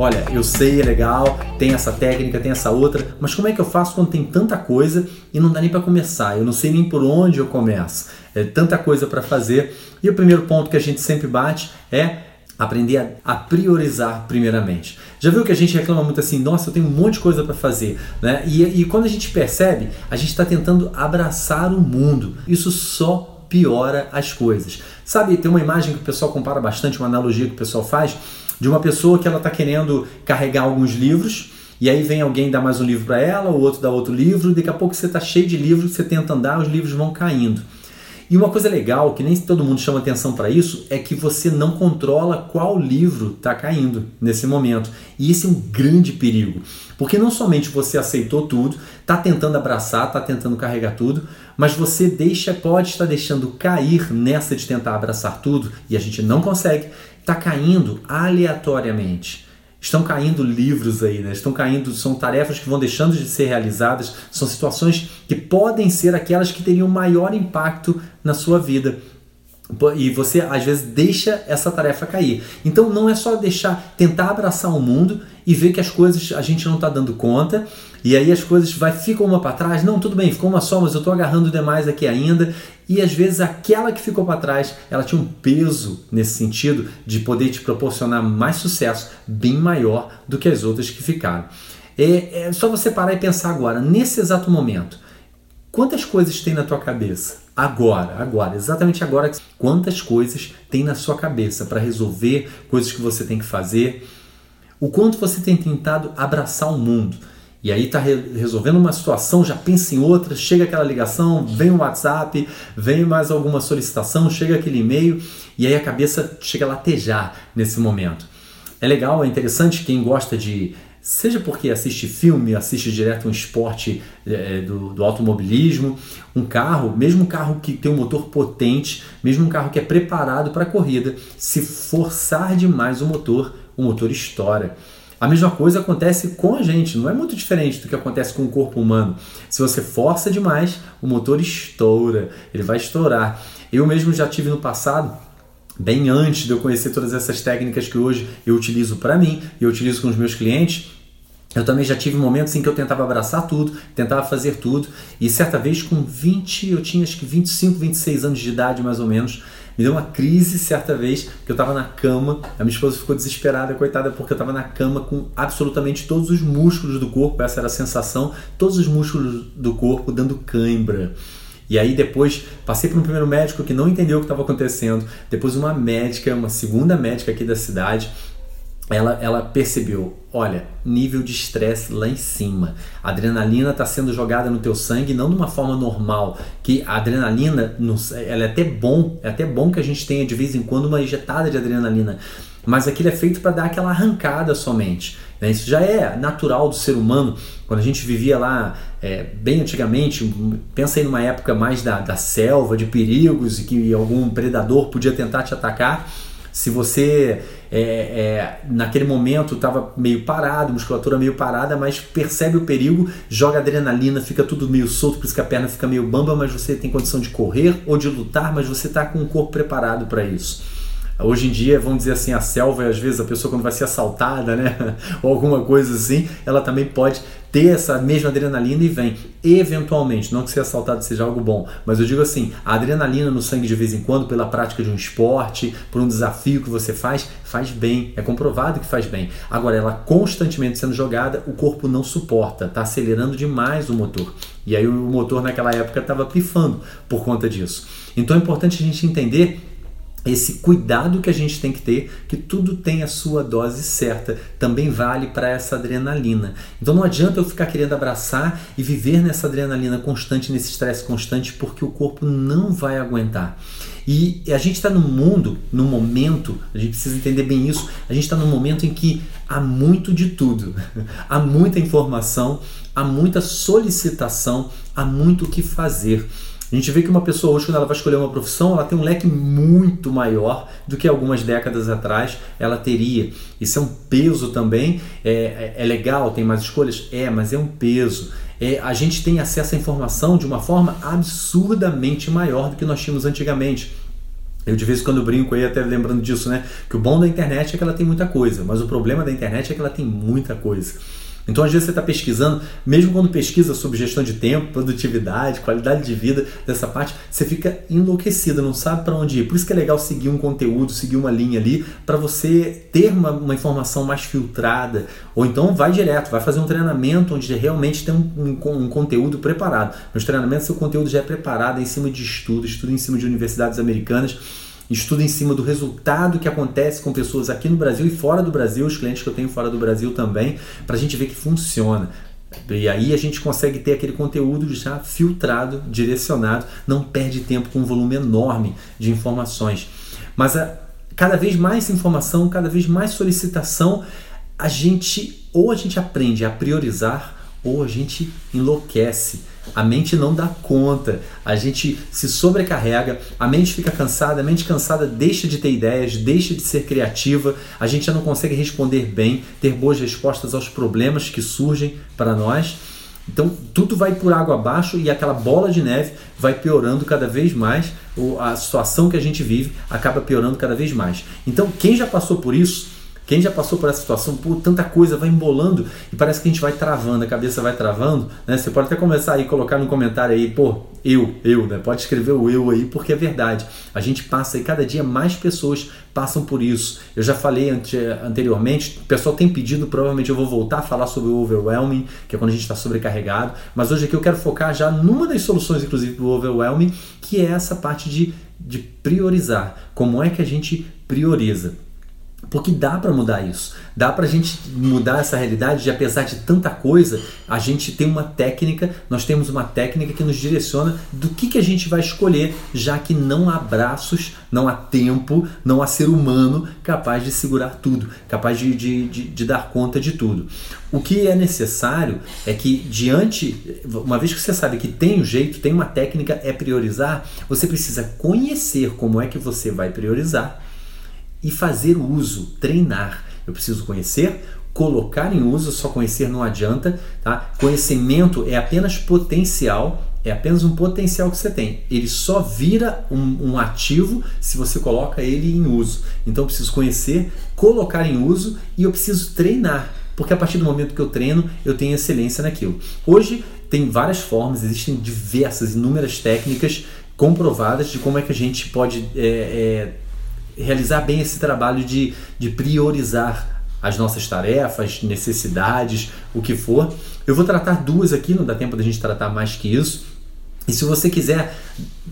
Olha, eu sei, é legal, tem essa técnica, tem essa outra, mas como é que eu faço quando tem tanta coisa e não dá nem para começar? Eu não sei nem por onde eu começo. É tanta coisa para fazer. E o primeiro ponto que a gente sempre bate é aprender a, priorizar primeiramente. Já viu que a gente reclama muito assim, nossa, eu tenho um monte de coisa para fazer, né? E, e quando a gente percebe, a gente está tentando abraçar o mundo. Isso só piora as coisas. Sabe, tem uma imagem que o pessoal compara bastante, uma analogia que o pessoal faz de uma pessoa que ela está querendo carregar alguns livros e aí vem alguém dar mais um livro para ela, o outro dá outro livro, e daqui a pouco você está cheio de livros, você tenta andar, os livros vão caindo. E uma coisa legal, que nem todo mundo chama atenção para isso, é que você não controla qual livro está caindo nesse momento. E esse é um grande perigo. Porque não somente você aceitou tudo, está tentando abraçar, está tentando carregar tudo, mas você deixa, pode estar deixando cair nessa de tentar abraçar tudo, e a gente não consegue, está caindo aleatoriamente. Estão caindo livros aí, né? estão caindo, são tarefas que vão deixando de ser realizadas, são situações que podem ser aquelas que teriam maior impacto na sua vida. E você às vezes deixa essa tarefa cair. Então não é só deixar, tentar abraçar o mundo e ver que as coisas a gente não está dando conta e aí as coisas vai ficam uma para trás. Não, tudo bem, ficou uma só, mas eu estou agarrando demais aqui ainda. E às vezes aquela que ficou para trás, ela tinha um peso nesse sentido de poder te proporcionar mais sucesso, bem maior do que as outras que ficaram. É, é só você parar e pensar agora, nesse exato momento, quantas coisas tem na tua cabeça? Agora, agora, exatamente agora, quantas coisas tem na sua cabeça para resolver coisas que você tem que fazer? O quanto você tem tentado abraçar o mundo? E aí está re resolvendo uma situação, já pensa em outra, chega aquela ligação, vem um WhatsApp, vem mais alguma solicitação, chega aquele e-mail e aí a cabeça chega a latejar nesse momento. É legal, é interessante quem gosta de seja porque assiste filme, assiste direto um esporte é, do, do, automobilismo, um carro, mesmo um carro que tem um motor potente, mesmo um carro que é preparado para a corrida, se forçar demais o motor, o motor estoura. A mesma coisa acontece com a gente, não é muito diferente do que acontece com o corpo humano. Se você força demais, o motor estoura, ele vai estourar. Eu mesmo já tive no passado bem antes de eu conhecer todas essas técnicas que hoje eu utilizo para mim e eu utilizo com os meus clientes, eu também já tive momentos em que eu tentava abraçar tudo, tentava fazer tudo, e certa vez com 20, eu tinha acho que 25, 26 anos de idade mais ou menos, me deu uma crise certa vez que eu estava na cama, a minha esposa ficou desesperada, coitada, porque eu estava na cama com absolutamente todos os músculos do corpo, essa era a sensação, todos os músculos do corpo dando cãibra. E aí depois passei por um primeiro médico que não entendeu o que estava acontecendo, depois uma médica, uma segunda médica aqui da cidade, ela, ela percebeu, olha, nível de estresse lá em cima. A adrenalina está sendo jogada no teu sangue, não de uma forma normal. Que a adrenalina, ela é até bom, é até bom que a gente tenha de vez em quando uma injetada de adrenalina, mas aquilo é feito para dar aquela arrancada somente. Né? Isso já é natural do ser humano. Quando a gente vivia lá é, bem antigamente, pensa aí numa época mais da, da selva, de perigos e que algum predador podia tentar te atacar. Se você é, é, naquele momento estava meio parado, musculatura meio parada, mas percebe o perigo, joga adrenalina, fica tudo meio solto, por isso que a perna fica meio bamba, mas você tem condição de correr ou de lutar, mas você está com o corpo preparado para isso. Hoje em dia, vamos dizer assim, a selva, às vezes a pessoa quando vai ser assaltada, né? Ou alguma coisa assim, ela também pode ter essa mesma adrenalina e vem. Eventualmente, não que ser assaltado seja algo bom, mas eu digo assim: a adrenalina no sangue de vez em quando, pela prática de um esporte, por um desafio que você faz, faz bem. É comprovado que faz bem. Agora, ela constantemente sendo jogada, o corpo não suporta, está acelerando demais o motor. E aí o motor naquela época estava pifando por conta disso. Então é importante a gente entender esse cuidado que a gente tem que ter, que tudo tem a sua dose certa, também vale para essa adrenalina. Então não adianta eu ficar querendo abraçar e viver nessa adrenalina constante, nesse estresse constante, porque o corpo não vai aguentar. E a gente está num mundo, num momento, a gente precisa entender bem isso, a gente está num momento em que há muito de tudo, há muita informação, há muita solicitação, há muito o que fazer. A gente vê que uma pessoa hoje, quando ela vai escolher uma profissão, ela tem um leque muito maior do que algumas décadas atrás ela teria. Isso é um peso também. É, é, é legal, tem mais escolhas? É, mas é um peso. É, a gente tem acesso à informação de uma forma absurdamente maior do que nós tínhamos antigamente. Eu de vez em quando brinco aí, até lembrando disso, né? Que o bom da internet é que ela tem muita coisa, mas o problema da internet é que ela tem muita coisa. Então, às vezes, você está pesquisando, mesmo quando pesquisa sobre gestão de tempo, produtividade, qualidade de vida, dessa parte, você fica enlouquecido, não sabe para onde ir. Por isso que é legal seguir um conteúdo, seguir uma linha ali, para você ter uma, uma, informação mais filtrada. Ou então, vai direto, vai fazer um treinamento onde realmente tem um, um, um conteúdo preparado. Nos treinamentos, seu conteúdo já é preparado em cima de estudo, estudo em cima de universidades americanas estudo em cima do resultado que acontece com pessoas aqui no Brasil e fora do Brasil, os clientes que eu tenho fora do Brasil também, para a gente ver que funciona. E aí a gente consegue ter aquele conteúdo já filtrado, direcionado, não perde tempo com um volume enorme de informações. Mas a, cada vez mais informação, cada vez mais solicitação, a gente ou a gente aprende a priorizar ou a gente enlouquece. A mente não dá conta, a gente se sobrecarrega, a mente fica cansada, a mente cansada deixa de ter ideias, deixa de ser criativa, a gente já não consegue responder bem, ter boas respostas aos problemas que surgem para nós. Então tudo vai por água abaixo e aquela bola de neve vai piorando cada vez mais, a situação que a gente vive acaba piorando cada vez mais. Então quem já passou por isso, quem já passou por essa situação, pô, tanta coisa vai embolando e parece que a gente vai travando, a cabeça vai travando, né? Você pode até começar aí, colocar no comentário aí, pô, eu, eu, né? Pode escrever o eu aí, porque é verdade. A gente passa e cada dia mais pessoas passam por isso. Eu já falei anteriormente, o pessoal tem pedido, provavelmente eu vou voltar a falar sobre o overwhelming, que é quando a gente está sobrecarregado, mas hoje aqui eu quero focar já numa das soluções, inclusive, do overwhelming, que é essa parte de, de priorizar. Como é que a gente prioriza? Porque dá para mudar isso. Dá para a gente mudar essa realidade de, apesar de tanta coisa, a gente tem uma técnica, nós temos uma técnica que nos direciona do que, que a gente vai escolher, já que não há braços, não há tempo, não há ser humano capaz de segurar tudo, capaz de, de, de, de dar conta de tudo. O que é necessário é que, diante, uma vez que você sabe que tem um jeito, tem uma técnica, é priorizar, você precisa conhecer como é que você vai priorizar e fazer o uso, treinar. Eu preciso conhecer, colocar em uso, só conhecer não adianta, tá? Conhecimento é apenas potencial, é apenas um potencial que você tem. Ele só vira um, um, ativo se você coloca ele em uso. Então eu preciso conhecer, colocar em uso e eu preciso treinar. Porque a partir do momento que eu treino, eu tenho excelência naquilo. Hoje tem várias formas, existem diversas, inúmeras técnicas comprovadas de como é que a gente pode é, é, realizar bem esse trabalho de, de priorizar as nossas tarefas, necessidades, o que for. Eu vou tratar duas aqui, não dá tempo da gente tratar mais que isso. E se você quiser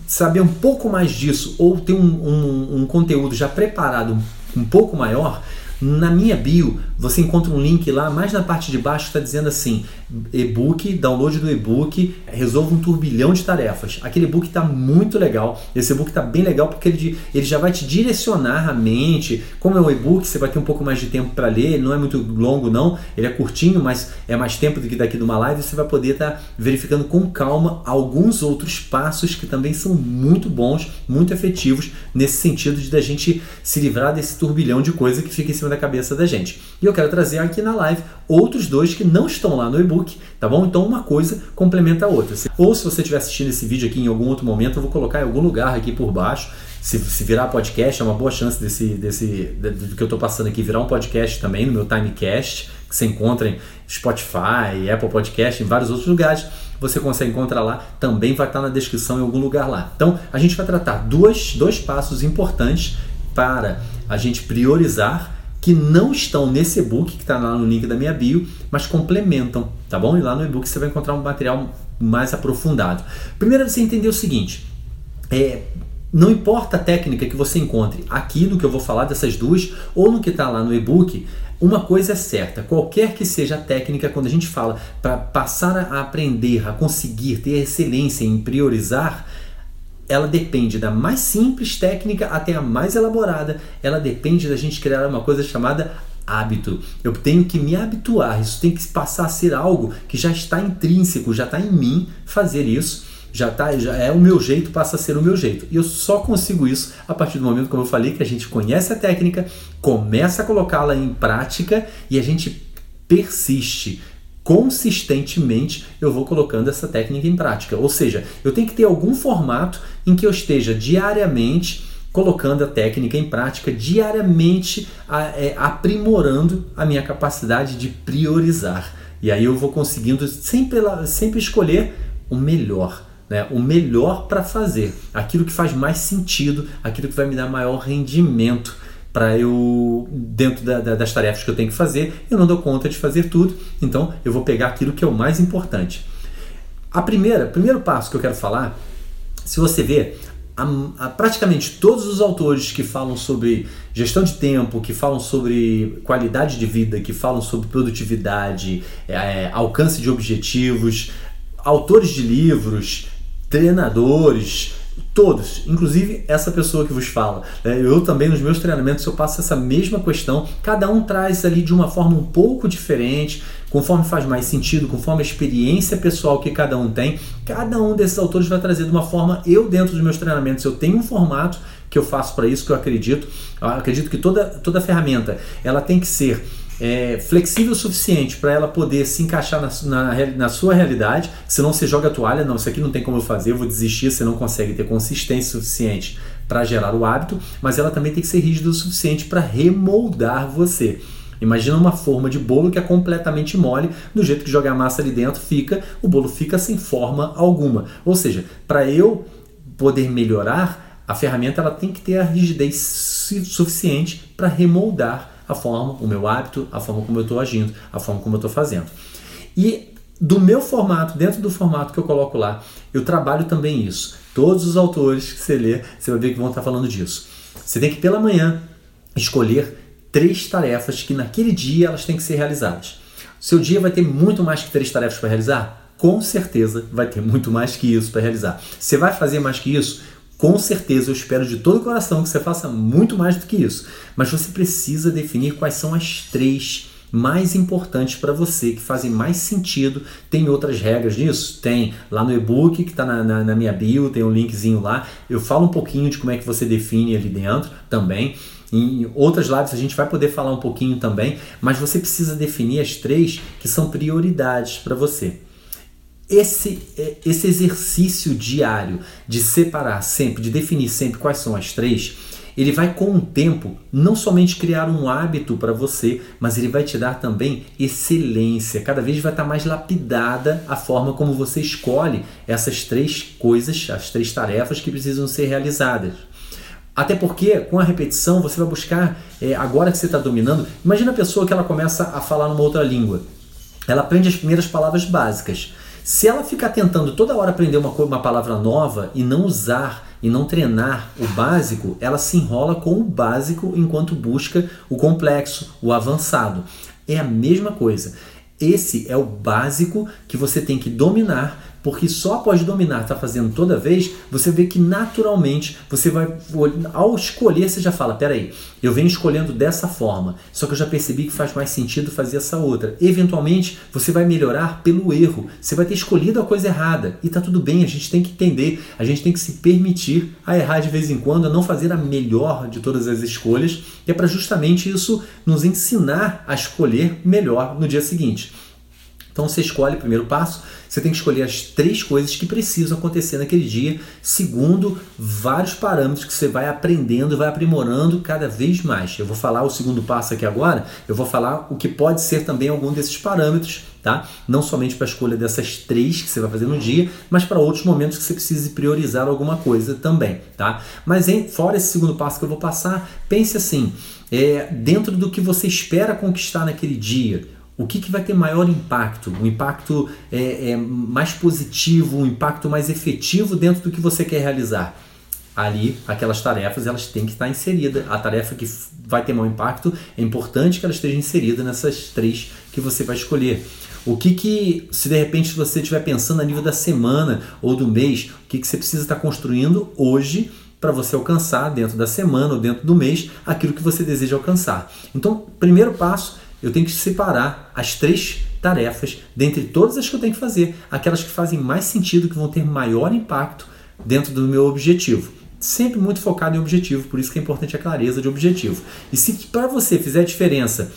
saber um pouco mais disso ou ter um, um, um conteúdo já preparado um pouco maior, na minha bio, você encontra um link lá, mais na parte de baixo, está dizendo assim: e-book, download do e-book, resolva um turbilhão de tarefas. Aquele e-book está muito legal. Esse e-book está bem legal porque ele, ele já vai te direcionar a mente. Como é um e-book, você vai ter um pouco mais de tempo para ler, não é muito longo, não, ele é curtinho, mas é mais tempo do que daqui de uma live. Você vai poder estar tá verificando com calma alguns outros passos que também são muito bons, muito efetivos nesse sentido de da gente se livrar desse turbilhão de coisa que fica em cima da cabeça da gente. E eu quero trazer aqui na live outros dois que não estão lá no e-book, tá bom? Então uma coisa complementa a outra. Ou se você estiver assistindo esse vídeo aqui em algum outro momento, eu vou colocar em algum lugar aqui por baixo Se, se virar podcast, é uma boa chance desse, desse do que eu estou passando aqui virar um podcast também no meu Timecast, que você encontra em Spotify, Apple Podcast, em vários outros lugares. Você consegue encontrar lá, também vai estar na descrição em algum lugar lá. Então, a gente vai tratar dois, dois passos importantes para a gente priorizar que não estão nesse e-book que está lá no link da minha bio, mas complementam, tá bom? E lá no e-book você vai encontrar um material mais aprofundado. Primeiro você entender o seguinte: é, não importa a técnica que você encontre aqui no que eu vou falar dessas duas ou no que está lá no e-book, uma coisa é certa: qualquer que seja a técnica, quando a gente fala para passar a aprender, a conseguir ter excelência em priorizar, ela depende da mais simples técnica até a mais elaborada. Ela depende da gente criar uma coisa chamada hábito. Eu tenho que me habituar. Isso tem que passar a ser algo que já está intrínseco, já está em mim fazer isso. Já, tá, já é o meu jeito, passa a ser o meu jeito. E eu só consigo isso a partir do momento, como eu falei, que a gente conhece a técnica, começa a colocá-la em prática e a gente persiste consistentemente eu vou colocando essa técnica em prática. Ou seja, eu tenho que ter algum formato em que eu esteja diariamente colocando a técnica em prática, diariamente é, aprimorando a minha capacidade de priorizar. E aí eu vou conseguindo sempre, sempre escolher o melhor. Né, o melhor para fazer, aquilo que faz mais sentido, aquilo que vai me dar maior rendimento para eu, dentro da, da, das tarefas que eu tenho que fazer, eu não dou conta de fazer tudo, então eu vou pegar aquilo que é o mais importante. A primeira, primeiro passo que eu quero falar, se você vê, a, a, praticamente todos os autores que falam sobre gestão de tempo, que falam sobre qualidade de vida, que falam sobre produtividade, é, alcance de objetivos, autores de livros, treinadores, Todos, inclusive essa pessoa que vos fala. É, eu também nos meus treinamentos eu passo essa mesma questão. Cada um traz ali de uma forma um pouco diferente, conforme faz mais sentido, conforme a experiência pessoal que cada um tem. Cada um desses autores vai trazer de uma forma. Eu dentro dos meus treinamentos eu tenho um formato que eu faço para isso que eu acredito. Eu acredito que toda toda ferramenta ela tem que ser é, flexível o suficiente para ela poder se encaixar na, na, na, sua realidade, senão você joga a toalha, não, isso aqui não tem como eu fazer, eu vou desistir, você não consegue ter consistência suficiente para gerar o hábito, mas ela também tem que ser rígida o suficiente para remoldar você. Imagina uma forma de bolo que é completamente mole, do jeito que jogar a massa ali dentro fica, o bolo fica sem forma alguma. Ou seja, para eu poder melhorar, a ferramenta ela tem que ter a rigidez suficiente para remoldar a forma, o meu hábito, a forma como eu estou agindo, a forma como eu estou fazendo. E do meu formato, dentro do formato que eu coloco lá, eu trabalho também isso. Todos os autores que você lê, você vai ver que vão estar falando disso. Você tem que pela manhã escolher três tarefas que naquele dia elas têm que ser realizadas. Seu dia vai ter muito mais que três tarefas para realizar? Com certeza vai ter muito mais que isso para realizar. Você vai fazer mais que isso? Com certeza, eu espero de todo o coração que você faça muito mais do que isso. Mas você precisa definir quais são as três mais importantes para você, que fazem mais sentido. Tem outras regras nisso? Tem. Lá no e-book que está na, na, na, minha bio, tem um linkzinho lá. Eu falo um pouquinho de como é que você define ali dentro também. Em outras lives a gente vai poder falar um pouquinho também, mas você precisa definir as três que são prioridades para você esse, é, esse exercício diário de separar sempre, de definir sempre quais são as três, ele vai com o tempo não somente criar um hábito para você, mas ele vai te dar também excelência. Cada vez vai estar mais lapidada a forma como você escolhe essas três coisas, as três tarefas que precisam ser realizadas. Até porque com a repetição você vai buscar, é, agora que você está dominando, imagina a pessoa que ela começa a falar numa outra língua. Ela aprende as primeiras palavras básicas. Se ela ficar tentando toda hora aprender uma, uma palavra nova e não usar e não treinar o básico, ela se enrola com o básico enquanto busca o complexo, o avançado. É a mesma coisa. Esse é o básico que você tem que dominar porque só após dominar, tá fazendo toda vez, você vê que naturalmente você vai, ao escolher, você já fala: peraí, eu venho escolhendo dessa forma, só que eu já percebi que faz mais sentido fazer essa outra. Eventualmente, você vai melhorar pelo erro, você vai ter escolhido a coisa errada e tá tudo bem, a gente tem que entender, a gente tem que se permitir a errar de vez em quando, a não fazer a melhor de todas as escolhas, e é para justamente isso nos ensinar a escolher melhor no dia seguinte. Então você escolhe o primeiro passo, você tem que escolher as três coisas que precisam acontecer naquele dia, segundo vários parâmetros que você vai aprendendo, vai aprimorando cada vez mais. Eu vou falar o segundo passo aqui agora, eu vou falar o que pode ser também algum desses parâmetros, tá? Não somente para a escolha dessas três que você vai fazer no dia, mas para outros momentos que você precise priorizar alguma coisa também, tá? Mas em, fora esse segundo passo que eu vou passar, pense assim, é, dentro do que você espera conquistar naquele dia, o que, que vai ter maior impacto? Um impacto é, é, mais positivo, um impacto mais efetivo dentro do que você quer realizar? Ali, aquelas tarefas, elas têm que estar inseridas. A tarefa que vai ter maior impacto, é importante que ela esteja inserida nessas três que você vai escolher. O que que, se de repente você estiver pensando a nível da semana ou do mês, o que, que você precisa estar construindo hoje para você alcançar dentro da semana ou dentro do mês aquilo que você deseja alcançar. Então, primeiro passo eu tenho que separar as três tarefas dentre todas as que eu tenho que fazer, aquelas que fazem mais sentido, que vão ter maior impacto dentro do meu objetivo. Sempre muito focado em objetivo, por isso que é importante a clareza de objetivo. E se para você fizer diferença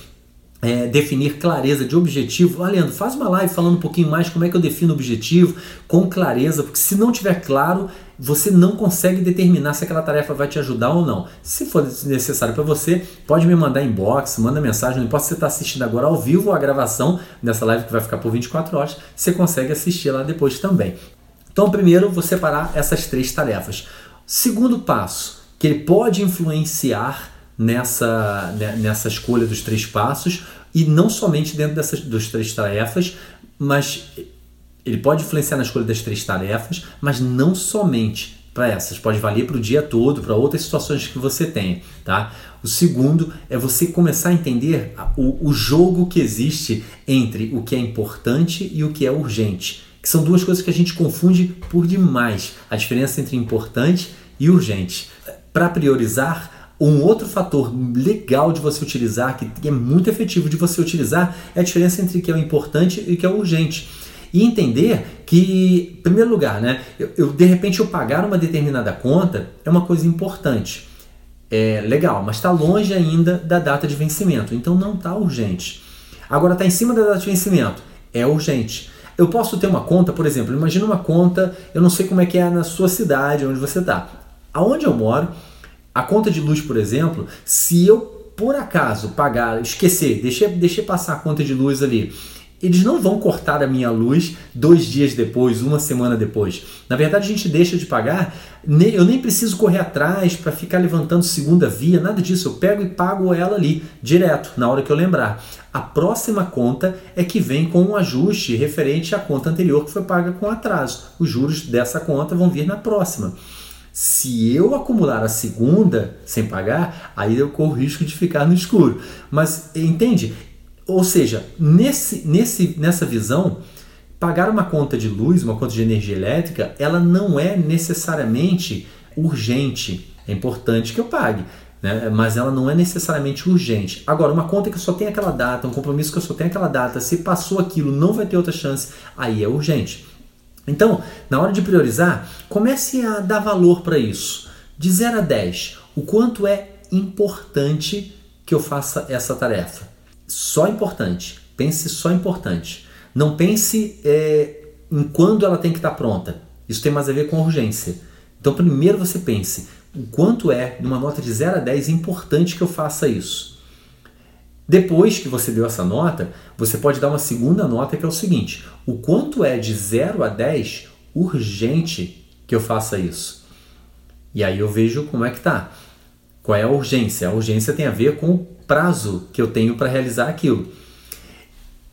é, definir clareza de objetivo. Ah, Leandro, faz uma live falando um pouquinho mais como é que eu defino objetivo com clareza, porque se não tiver claro, você não consegue determinar se aquela tarefa vai te ajudar ou não. Se for necessário para você, pode me mandar inbox, manda mensagem, não importa se você está assistindo agora ao vivo ou a gravação dessa live que vai ficar por 24 horas, você consegue assistir lá depois também. Então, primeiro, vou separar essas três tarefas. Segundo passo, que ele pode influenciar nessa, né, nessa escolha dos três passos e não somente dentro dessas dos três tarefas, mas ele pode influenciar na escolha das três tarefas, mas não somente para essas, pode valer para o dia todo, para outras situações que você tem, tá? O segundo é você começar a entender o, o jogo que existe entre o que é importante e o que é urgente, que são duas coisas que a gente confunde por demais, a diferença entre importante e urgente. Para priorizar, um outro fator legal de você utilizar, que é muito efetivo de você utilizar, é a diferença entre o que é o importante e o que é o urgente. E entender que, em primeiro lugar, né, eu, eu, de repente eu pagar uma determinada conta é uma coisa importante. É legal, mas está longe ainda da data de vencimento, então não está urgente. Agora está em cima da data de vencimento, é urgente. Eu posso ter uma conta, por exemplo, imagina uma conta, eu não sei como é que é na sua cidade, onde você está. Aonde eu moro, a conta de luz, por exemplo, se eu por acaso pagar, esquecer, deixei, deixei passar a conta de luz ali, eles não vão cortar a minha luz dois dias depois, uma semana depois. Na verdade, a gente deixa de pagar, eu nem preciso correr atrás para ficar levantando segunda via, nada disso. Eu pego e pago ela ali, direto, na hora que eu lembrar. A próxima conta é que vem com um ajuste referente à conta anterior que foi paga com atraso. Os juros dessa conta vão vir na próxima. Se eu acumular a segunda sem pagar, aí eu corro o risco de ficar no escuro. Mas entende? Ou seja, nesse, nesse, nessa visão, pagar uma conta de luz, uma conta de energia elétrica, ela não é necessariamente urgente. É importante que eu pague, né? mas ela não é necessariamente urgente. Agora, uma conta que só tem aquela data, um compromisso que eu só tenho aquela data, se passou aquilo, não vai ter outra chance, aí é urgente. Então, na hora de priorizar, comece a dar valor para isso. De 0 a 10, o quanto é importante que eu faça essa tarefa? Só importante. Pense só importante. Não pense é, em quando ela tem que estar pronta. Isso tem mais a ver com urgência. Então, primeiro você pense o quanto é, numa nota de 0 a 10, importante que eu faça isso. Depois que você deu essa nota, você pode dar uma segunda nota que é o seguinte: o quanto é de 0 a 10 urgente que eu faça isso? E aí eu vejo como é que tá. Qual é a urgência? A urgência tem a ver com o prazo que eu tenho para realizar aquilo.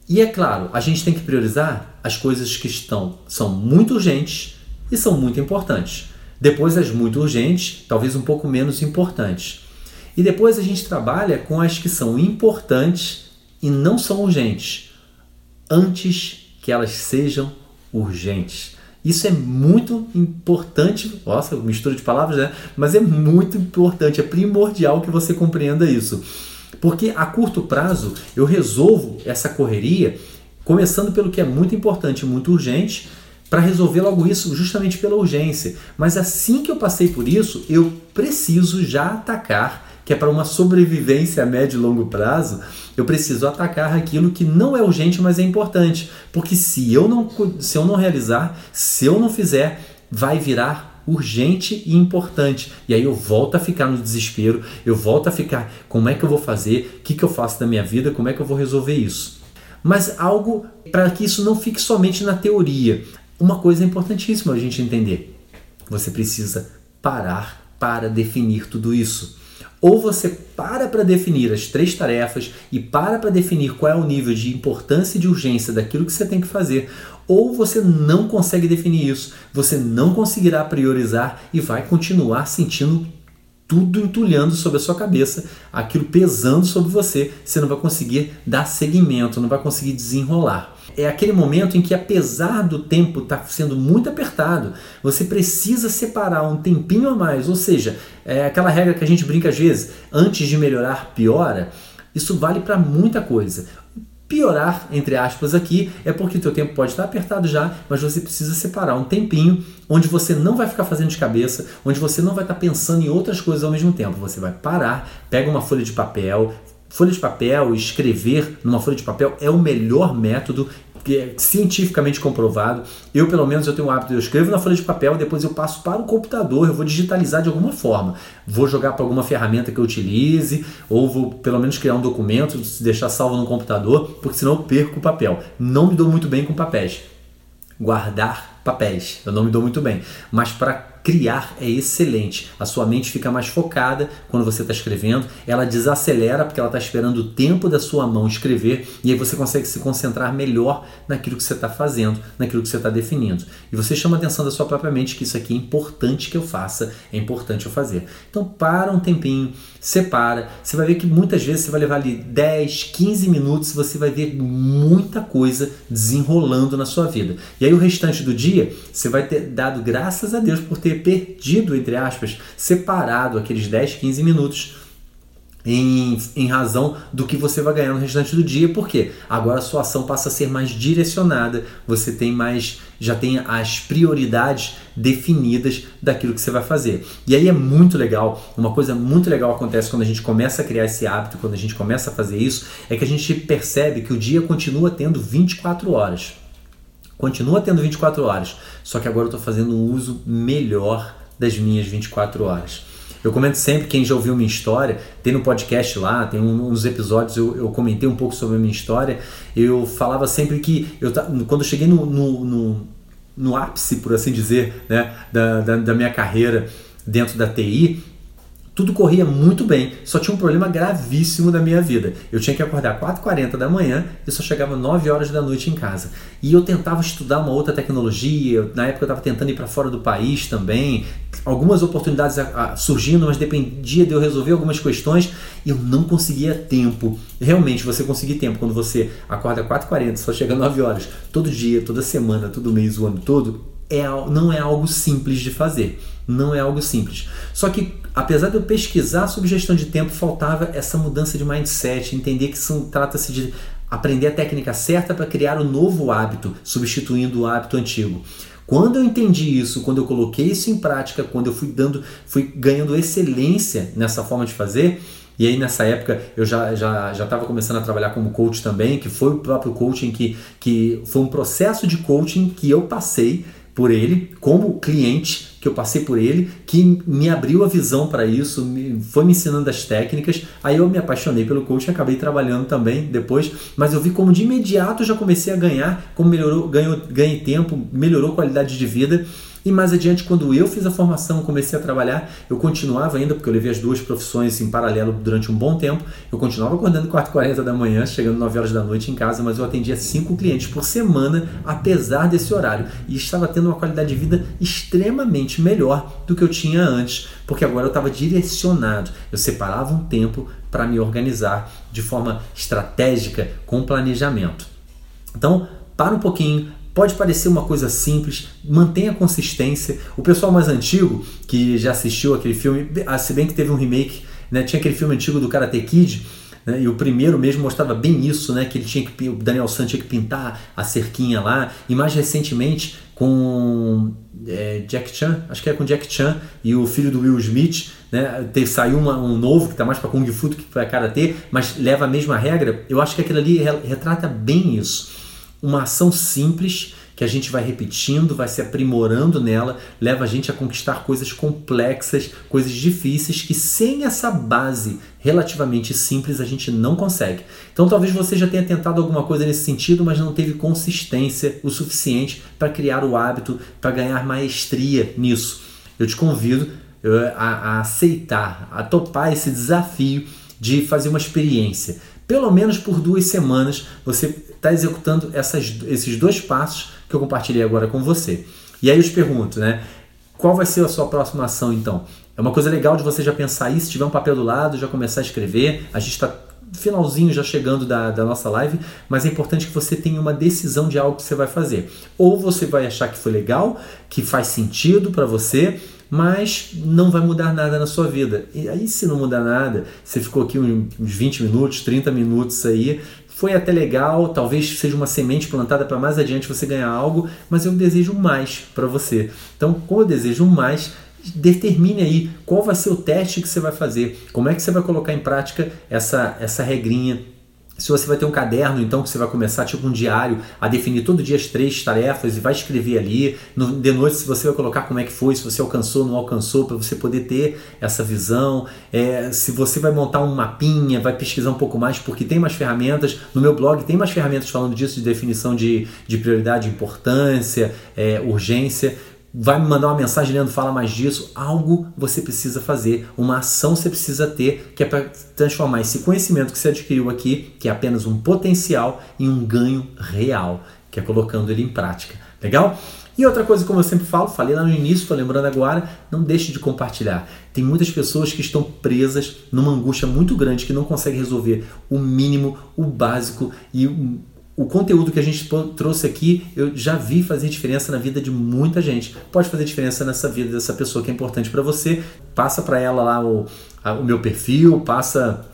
E é claro, a gente tem que priorizar as coisas que estão são muito urgentes e são muito importantes. Depois as muito urgentes, talvez um pouco menos importantes. E depois a gente trabalha com as que são importantes e não são urgentes, antes que elas sejam urgentes. Isso é muito importante, nossa, mistura de palavras, né? Mas é muito importante, é primordial que você compreenda isso. Porque a curto prazo eu resolvo essa correria começando pelo que é muito importante, muito urgente, para resolver logo isso justamente pela urgência. Mas assim que eu passei por isso, eu preciso já atacar que é para uma sobrevivência a médio e longo prazo, eu preciso atacar aquilo que não é urgente, mas é importante. Porque se eu não, se eu não realizar, se eu não fizer, vai virar urgente e importante. E aí eu volto a ficar no desespero, eu volto a ficar, como é que eu vou fazer? O que, que eu faço da minha vida? Como é que eu vou resolver isso? Mas algo para que isso não fique somente na teoria. Uma coisa importantíssima a gente entender. Você precisa parar para definir tudo isso. Ou você para para definir as três tarefas e para para definir qual é o nível de importância e de urgência daquilo que você tem que fazer, ou você não consegue definir isso, você não conseguirá priorizar e vai continuar sentindo tudo entulhando sobre a sua cabeça, aquilo pesando sobre você, você não vai conseguir dar seguimento, não vai conseguir desenrolar. É aquele momento em que, apesar do tempo estar tá sendo muito apertado, você precisa separar um tempinho a mais, ou seja, é aquela regra que a gente brinca às vezes, antes de melhorar, piora. Isso vale para muita coisa. Piorar, entre aspas, aqui é porque o teu tempo pode estar apertado já, mas você precisa separar um tempinho onde você não vai ficar fazendo de cabeça, onde você não vai estar pensando em outras coisas ao mesmo tempo. Você vai parar, pega uma folha de papel, folha de papel, escrever numa folha de papel é o melhor método cientificamente comprovado. Eu, pelo menos, eu tenho o hábito, eu escrevo na folha de papel, depois eu passo para o computador, eu vou digitalizar de alguma forma. Vou jogar para alguma ferramenta que eu utilize, ou vou pelo menos criar um documento, deixar salvo no computador, porque senão eu perco o papel. Não me dou muito bem com papéis. Guardar papéis, eu não me dou muito bem. Mas para criar é excelente. A sua mente fica mais focada quando você está escrevendo, ela desacelera porque ela está esperando o tempo da sua mão escrever e aí você consegue se concentrar melhor naquilo que você está fazendo, naquilo que você está definindo. E você chama a atenção da sua própria mente que isso aqui é importante que eu faça, é importante eu fazer. Então para um tempinho, separa, você vai ver que muitas vezes você vai levar ali 10, 15 minutos você vai ver muita coisa desenrolando na sua vida. E aí o restante do dia você vai ter dado graças a Deus por ter perdido, entre aspas, separado aqueles 10, 15 minutos em, em razão do que você vai ganhar no restante do dia, porque agora a sua ação passa a ser mais direcionada, você tem mais, já tem as prioridades definidas daquilo que você vai fazer. E aí é muito legal, uma coisa muito legal acontece quando a gente começa a criar esse hábito, quando a gente começa a fazer isso, é que a gente percebe que o dia continua tendo 24 horas. Continua tendo 24 horas, só que agora eu estou fazendo um uso melhor das minhas 24 horas. Eu comento sempre, quem já ouviu minha história, tem no podcast lá, tem uns episódios, eu, eu comentei um pouco sobre a minha história. Eu falava sempre que, eu, quando eu cheguei no, no, no, no ápice, por assim dizer, né, da, da, da minha carreira dentro da TI, tudo corria muito bem, só tinha um problema gravíssimo da minha vida. Eu tinha que acordar 4h40 da manhã e só chegava 9 horas da noite em casa. E eu tentava estudar uma outra tecnologia, na época eu estava tentando ir para fora do país também, algumas oportunidades surgindo, mas dependia de eu resolver algumas questões e eu não conseguia tempo. Realmente, você conseguir tempo quando você acorda 4h40, só chega 9 horas, todo dia, toda semana, todo mês, o ano todo, é, não é algo simples de fazer. Não é algo simples. Só que, apesar de eu pesquisar sobre gestão de tempo, faltava essa mudança de mindset, entender que trata-se de aprender a técnica certa para criar um novo hábito, substituindo o hábito antigo. Quando eu entendi isso, quando eu coloquei isso em prática, quando eu fui dando, fui ganhando excelência nessa forma de fazer, e aí nessa época eu já já já estava começando a trabalhar como coach também, que foi o próprio coaching que que foi um processo de coaching que eu passei por ele, como cliente que eu passei por ele, que me abriu a visão para isso, me, foi me ensinando as técnicas. Aí eu me apaixonei pelo coaching, acabei trabalhando também depois, mas eu vi como de imediato já comecei a ganhar, como melhorou, ganhou, ganhei tempo, melhorou a qualidade de vida e mais adiante, quando eu fiz a formação, comecei a trabalhar, eu continuava ainda, porque eu levei as duas profissões em paralelo durante um bom tempo, eu continuava acordando 4h40 da manhã, chegando 9 horas da noite em casa, mas eu atendia cinco clientes por semana, apesar desse horário. E estava tendo uma qualidade de vida extremamente melhor do que eu tinha antes, porque agora eu estava direcionado. Eu separava um tempo para me organizar de forma estratégica, com planejamento. Então, para um pouquinho, Pode parecer uma coisa simples, mantenha consistência. O pessoal mais antigo, que já assistiu aquele filme, ah, se bem que teve um remake, né? tinha aquele filme antigo do Karate Kid, né? e o primeiro mesmo mostrava bem isso, né? que ele tinha que, o Daniel San tinha que pintar a cerquinha lá. E mais recentemente, com é, Jack Chan, acho que é com Jack Chan e o filho do Will Smith, né? Saiu uma, um novo que está mais para Kung Fu do que para Karatê, mas leva a mesma regra. Eu acho que aquilo ali retrata bem isso. Uma ação simples que a gente vai repetindo, vai se aprimorando nela, leva a gente a conquistar coisas complexas, coisas difíceis que sem essa base relativamente simples a gente não consegue. Então talvez você já tenha tentado alguma coisa nesse sentido, mas não teve consistência o suficiente para criar o hábito, para ganhar maestria nisso. Eu te convido a, a aceitar, a topar esse desafio de fazer uma experiência. Pelo menos por duas semanas você está executando essas, esses dois passos que eu compartilhei agora com você. E aí eu te pergunto, né? Qual vai ser a sua próxima ação então? É uma coisa legal de você já pensar isso, se tiver um papel do lado, já começar a escrever. A gente está finalzinho já chegando da, da nossa live, mas é importante que você tenha uma decisão de algo que você vai fazer. Ou você vai achar que foi legal, que faz sentido para você, mas não vai mudar nada na sua vida. E aí, se não mudar nada, você ficou aqui uns 20 minutos, 30 minutos aí, foi até legal, talvez seja uma semente plantada para mais adiante você ganhar algo, mas eu desejo mais para você. Então, como eu desejo mais, determine aí qual vai ser o teste que você vai fazer, como é que você vai colocar em prática essa, essa regrinha se você vai ter um caderno, então, que você vai começar, tipo um diário, a definir todo dia as três tarefas e vai escrever ali. No, de noite, se você vai colocar como é que foi, se você alcançou, não alcançou, para você poder ter essa visão. É, se você vai montar um mapinha, vai pesquisar um pouco mais, porque tem mais ferramentas. No meu blog tem mais ferramentas falando disso, de definição de, de prioridade, importância, é, urgência vai me mandar uma mensagem lendo fala mais disso, algo você precisa fazer, uma ação você precisa ter, que é para transformar esse conhecimento que você adquiriu aqui, que é apenas um potencial, em um ganho real, que é colocando ele em prática. Legal? E outra coisa, como eu sempre falo, falei lá no início, estou lembrando agora, não deixe de compartilhar. Tem muitas pessoas que estão presas numa angústia muito grande, que não conseguem resolver o mínimo, o básico e o conteúdo que a gente trouxe aqui, eu já vi fazer diferença na vida de muita gente. Pode fazer diferença nessa vida dessa pessoa que é importante para você. Passa para ela lá o, a, o meu perfil, passa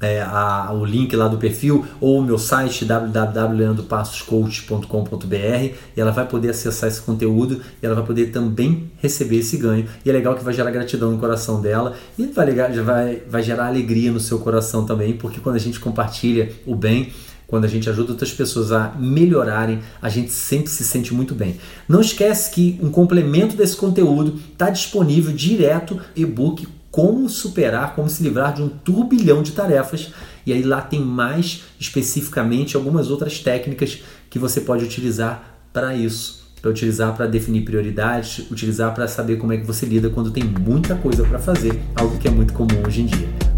é, a, o link lá do perfil ou o meu site www.leandropassoscoach.com.br e ela vai poder acessar esse conteúdo e ela vai poder também receber esse ganho. E é legal que vai gerar gratidão no coração dela e vai, vai, vai gerar alegria no seu coração também, porque quando a gente compartilha o bem, quando a gente ajuda outras pessoas a melhorarem, a gente sempre se sente muito bem. Não esquece que um complemento desse conteúdo está disponível direto e-book como superar, como se livrar de um turbilhão de tarefas. E aí lá tem mais especificamente algumas outras técnicas que você pode utilizar para isso para utilizar para definir prioridades, utilizar para saber como é que você lida quando tem muita coisa para fazer, algo que é muito comum hoje em dia.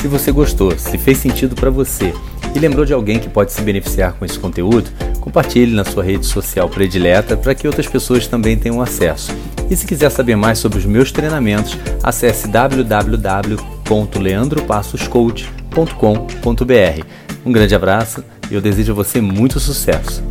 Se você gostou, se fez sentido para você e lembrou de alguém que pode se beneficiar com esse conteúdo, compartilhe na sua rede social predileta para que outras pessoas também tenham acesso. E se quiser saber mais sobre os meus treinamentos, acesse www.leandropassoscoach.com.br. Um grande abraço e eu desejo a você muito sucesso.